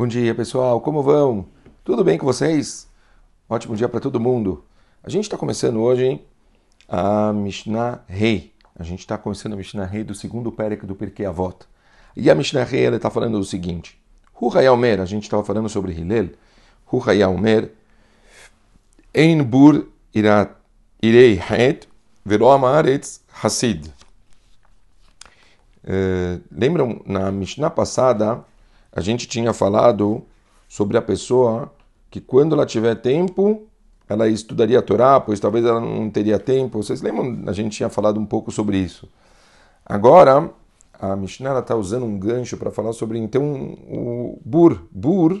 Bom dia, pessoal. Como vão? Tudo bem com vocês? Ótimo dia para todo mundo. A gente está começando hoje hein, a Mishnah Rei. A gente está começando a Mishnah Rei do segundo Pérec do Pirkei Avot. E a Mishnah Rei está falando o seguinte. Hu Hayalmer, a gente estava falando sobre Hillel. Hu Hayalmer. Ein bur irei het velo amaretz hasid. Uh, lembram, na Mishnah passada, a gente tinha falado sobre a pessoa que quando ela tiver tempo, ela estudaria a Torá, pois talvez ela não teria tempo. Vocês lembram? A gente tinha falado um pouco sobre isso. Agora, a Mishnah está usando um gancho para falar sobre, então, o Bur. Bur,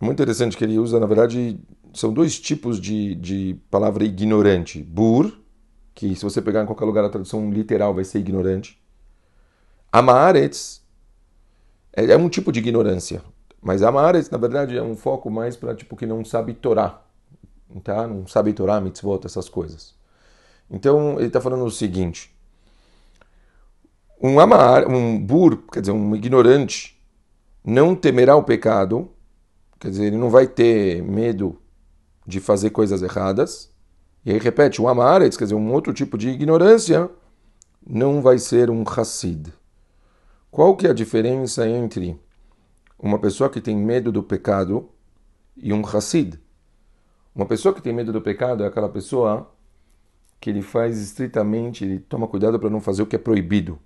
muito interessante que ele usa, na verdade, são dois tipos de, de palavra ignorante. Bur, que se você pegar em qualquer lugar a tradução literal vai ser ignorante. Amaretz, é, é um tipo de ignorância. Mas Amaretz, na verdade, é um foco mais para tipo que não sabe Torá. Tá? Não sabe Torá, mitzvot, essas coisas. Então, ele está falando o seguinte. Um amar, um bur, quer dizer, um ignorante, não temerá o pecado, quer dizer, ele não vai ter medo de fazer coisas erradas. E aí repete, um amaretz, quer dizer, um outro tipo de ignorância, não vai ser um hassid. Qual que é a diferença entre uma pessoa que tem medo do pecado e um Hassid? Uma pessoa que tem medo do pecado é aquela pessoa que ele faz estritamente, ele toma cuidado para não fazer o que é proibido.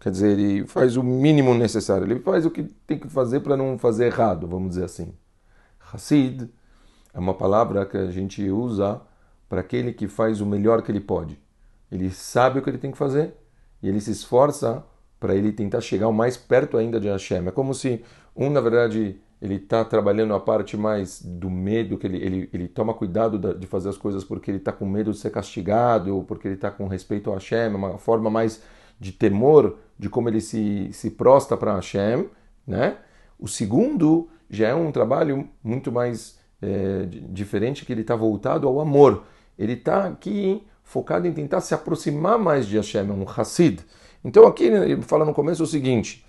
Quer dizer, ele faz o mínimo necessário, ele faz o que tem que fazer para não fazer errado, vamos dizer assim. Hassid é uma palavra que a gente usa para aquele que faz o melhor que ele pode. Ele sabe o que ele tem que fazer e ele se esforça para ele tentar chegar o mais perto ainda de Hashem. É como se um, na verdade, ele está trabalhando a parte mais do medo, que ele, ele, ele toma cuidado de fazer as coisas porque ele está com medo de ser castigado, ou porque ele está com respeito a Hashem, é uma forma mais de temor de como ele se, se prosta para Hashem. Né? O segundo já é um trabalho muito mais é, diferente, que ele está voltado ao amor. Ele está aqui focado em tentar se aproximar mais de Hashem, é um Hassid. Então aqui ele fala no começo o seguinte: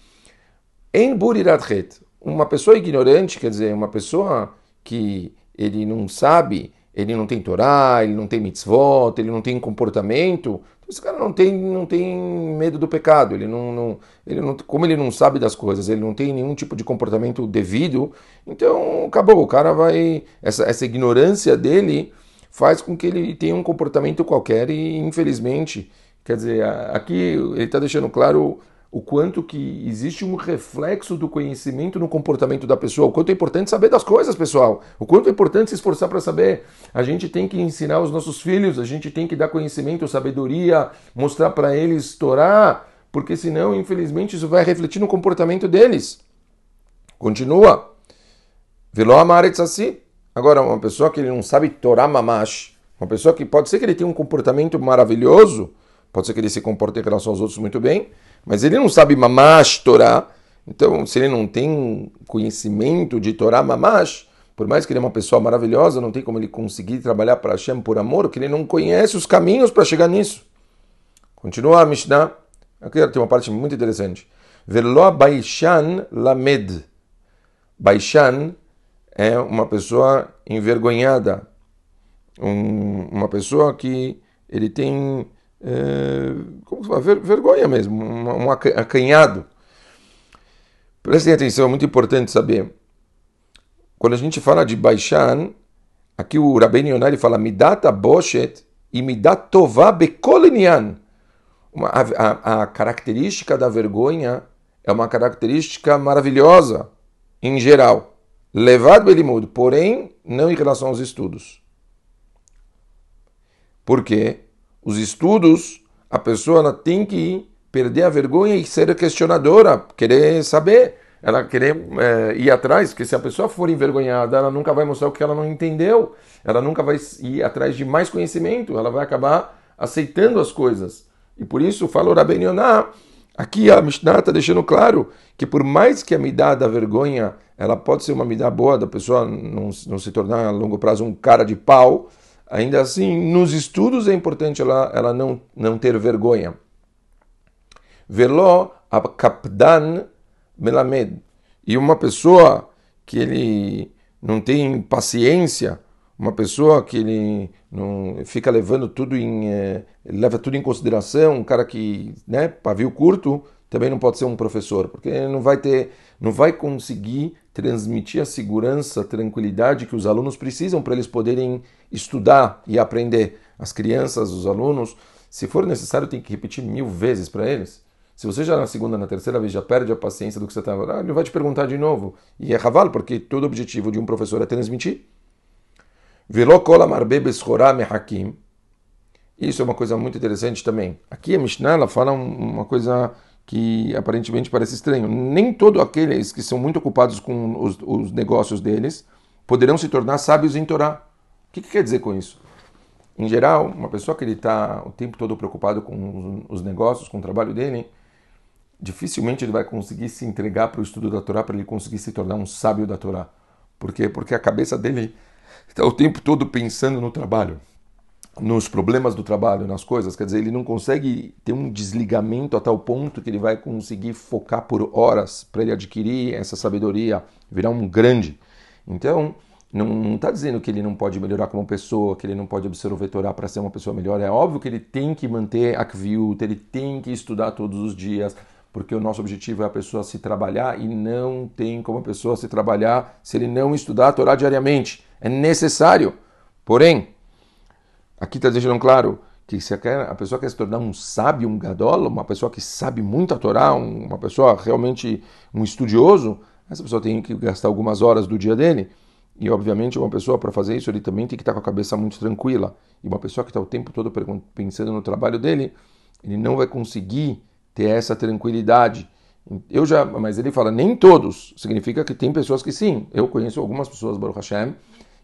em buriratret, uma pessoa ignorante, quer dizer, uma pessoa que ele não sabe, ele não tem Torá, ele não tem mitzvot, ele não tem comportamento, então esse cara não tem, não tem medo do pecado, ele não, não, ele não, como ele não sabe das coisas, ele não tem nenhum tipo de comportamento devido, então acabou, o cara vai, essa, essa ignorância dele faz com que ele tenha um comportamento qualquer e infelizmente Quer dizer, aqui ele está deixando claro o quanto que existe um reflexo do conhecimento no comportamento da pessoa, o quanto é importante saber das coisas, pessoal, o quanto é importante se esforçar para saber. A gente tem que ensinar os nossos filhos, a gente tem que dar conhecimento, sabedoria, mostrar para eles estourar, porque senão, infelizmente, isso vai refletir no comportamento deles. Continua. Veló amaretz assim. Agora, uma pessoa que não sabe Torá mamash, uma pessoa que pode ser que ele tenha um comportamento maravilhoso, Pode ser que ele se comporte em relação aos outros muito bem, mas ele não sabe mamash Torá. Então, se ele não tem conhecimento de Torá mamash, por mais que ele é uma pessoa maravilhosa, não tem como ele conseguir trabalhar para Hashem por amor, porque ele não conhece os caminhos para chegar nisso. Continua a Mishnah. Aqui tem uma parte muito interessante. Velo Baishan Lamed. Baishan é uma pessoa envergonhada. Um, uma pessoa que ele tem é, como se fala, ver, vergonha mesmo, um, um acanhado. Prestem atenção, é muito importante saber. Quando a gente fala de Baishan, aqui o Rabbeinu Yonah fala Midata Boshet e Midat Tová Bekolinian. A, a, a característica da vergonha é uma característica maravilhosa, em geral. Levado Belimud, porém, não em relação aos estudos. Por quê? Os estudos, a pessoa tem que perder a vergonha e ser questionadora, querer saber, ela querer é, ir atrás, porque se a pessoa for envergonhada, ela nunca vai mostrar o que ela não entendeu, ela nunca vai ir atrás de mais conhecimento, ela vai acabar aceitando as coisas. E por isso, fala o Rabben Yonah, aqui a Mishnah está deixando claro que por mais que a midá da vergonha, ela pode ser uma midá boa, da pessoa não, não se tornar a longo prazo um cara de pau, Ainda assim, nos estudos é importante ela, ela não, não ter vergonha. Velo kapdan melamed. E uma pessoa que ele não tem paciência, uma pessoa que ele não fica levando tudo em é, leva tudo em consideração, um cara que, né, pavio curto, também não pode ser um professor, porque não vai ter, não vai conseguir transmitir a segurança, a tranquilidade que os alunos precisam para eles poderem estudar e aprender. As crianças, os alunos, se for necessário, tem que repetir mil vezes para eles. Se você já na segunda, na terceira vez já perde a paciência do que você está ah, ele vai te perguntar de novo. E é raval, porque todo o objetivo de um professor é transmitir. Isso é uma coisa muito interessante também. Aqui a Mishnah ela fala uma coisa que aparentemente parece estranho. Nem todos aqueles que são muito ocupados com os, os negócios deles poderão se tornar sábios em Torá. O que, que quer dizer com isso? Em geral, uma pessoa que ele está o tempo todo preocupado com os negócios, com o trabalho dele, dificilmente ele vai conseguir se entregar para o estudo da Torá para ele conseguir se tornar um sábio da Torá. Por quê? Porque a cabeça dele está o tempo todo pensando no trabalho, nos problemas do trabalho, nas coisas. Quer dizer, ele não consegue ter um desligamento a tal ponto que ele vai conseguir focar por horas para ele adquirir essa sabedoria, virar um grande. Então, não está dizendo que ele não pode melhorar como pessoa, que ele não pode absorver Torá para ser uma pessoa melhor. É óbvio que ele tem que manter a ele tem que estudar todos os dias, porque o nosso objetivo é a pessoa se trabalhar e não tem como a pessoa se trabalhar se ele não estudar a Torá diariamente. É necessário. Porém, aqui está deixando claro que se a pessoa quer se tornar um sábio, um gadol, uma pessoa que sabe muito a Torá, uma pessoa realmente um estudioso, essa pessoa tem que gastar algumas horas do dia dele. E, obviamente, uma pessoa, para fazer isso, ele também tem que estar com a cabeça muito tranquila. E uma pessoa que está o tempo todo pensando no trabalho dele, ele não vai conseguir ter essa tranquilidade. Eu já, mas ele fala nem todos. Significa que tem pessoas que sim. Eu conheço algumas pessoas, Baruch Hashem,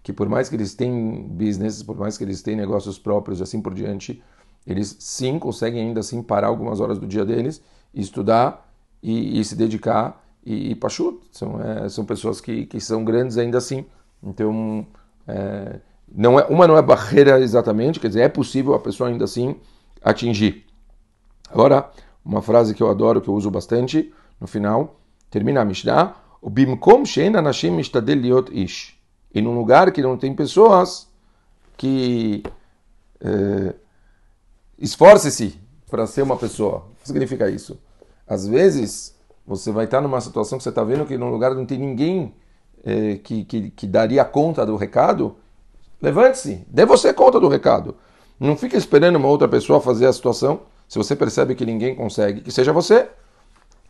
que por mais que eles tenham business, por mais que eles tenham negócios próprios e assim por diante, eles sim conseguem ainda assim parar algumas horas do dia deles, estudar e, e se dedicar e, e pachut. São, é, são pessoas que, que são grandes ainda assim. Então, é, não é, uma não é barreira exatamente, quer dizer, é possível a pessoa ainda assim atingir. Agora, uma frase que eu adoro, que eu uso bastante, no final, termina a Mishnah, o bimkom shein anashim ish. E num lugar que não tem pessoas, que é, esforce-se para ser uma pessoa. O que significa isso? Às vezes, você vai estar numa situação que você está vendo que num lugar não tem ninguém é, que, que, que daria conta do recado, levante-se, dê você conta do recado. Não fique esperando uma outra pessoa fazer a situação. Se você percebe que ninguém consegue, que seja você.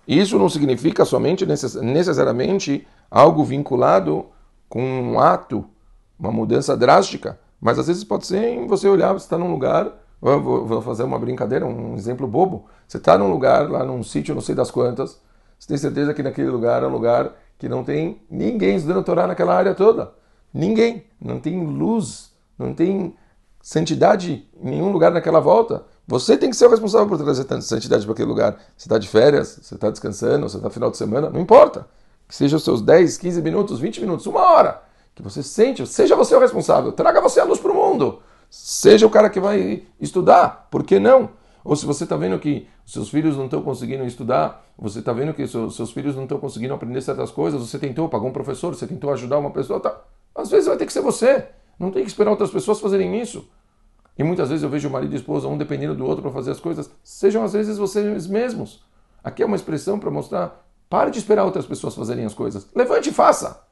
Isso não significa somente necessariamente algo vinculado com um ato, uma mudança drástica, mas às vezes pode ser em você olhar, você está num lugar, vou, vou fazer uma brincadeira, um exemplo bobo. Você está num lugar, lá num sítio, não sei das quantas, você tem certeza que naquele lugar é um lugar que não tem ninguém estudando Torá naquela área toda. Ninguém. Não tem luz, não tem santidade em nenhum lugar naquela volta. Você tem que ser o responsável por trazer tanta santidade para aquele lugar. Você está de férias, você está descansando, você está final de semana, não importa. Que seja os seus 10, 15 minutos, 20 minutos, uma hora. Que você sente, seja você o responsável. Traga você a luz para o mundo. Seja o cara que vai estudar. Por que não? Ou se você está vendo que seus filhos não estão conseguindo estudar, você está vendo que seus, seus filhos não estão conseguindo aprender certas coisas, você tentou, pagou um professor, você tentou ajudar uma pessoa, tá. às vezes vai ter que ser você. Não tem que esperar outras pessoas fazerem isso. E muitas vezes eu vejo o marido e a esposa, um dependendo do outro para fazer as coisas. Sejam às vezes vocês mesmos. Aqui é uma expressão para mostrar: pare de esperar outras pessoas fazerem as coisas. Levante e faça.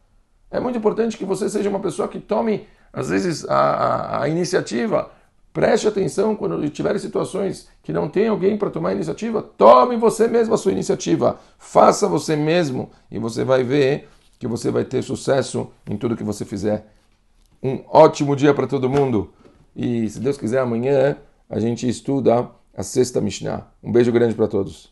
É muito importante que você seja uma pessoa que tome, às vezes, a, a, a iniciativa. Preste atenção quando tiver situações que não tem alguém para tomar iniciativa. Tome você mesmo a sua iniciativa. Faça você mesmo e você vai ver que você vai ter sucesso em tudo que você fizer. Um ótimo dia para todo mundo. E se Deus quiser, amanhã a gente estuda a sexta Mishnah. Um beijo grande para todos.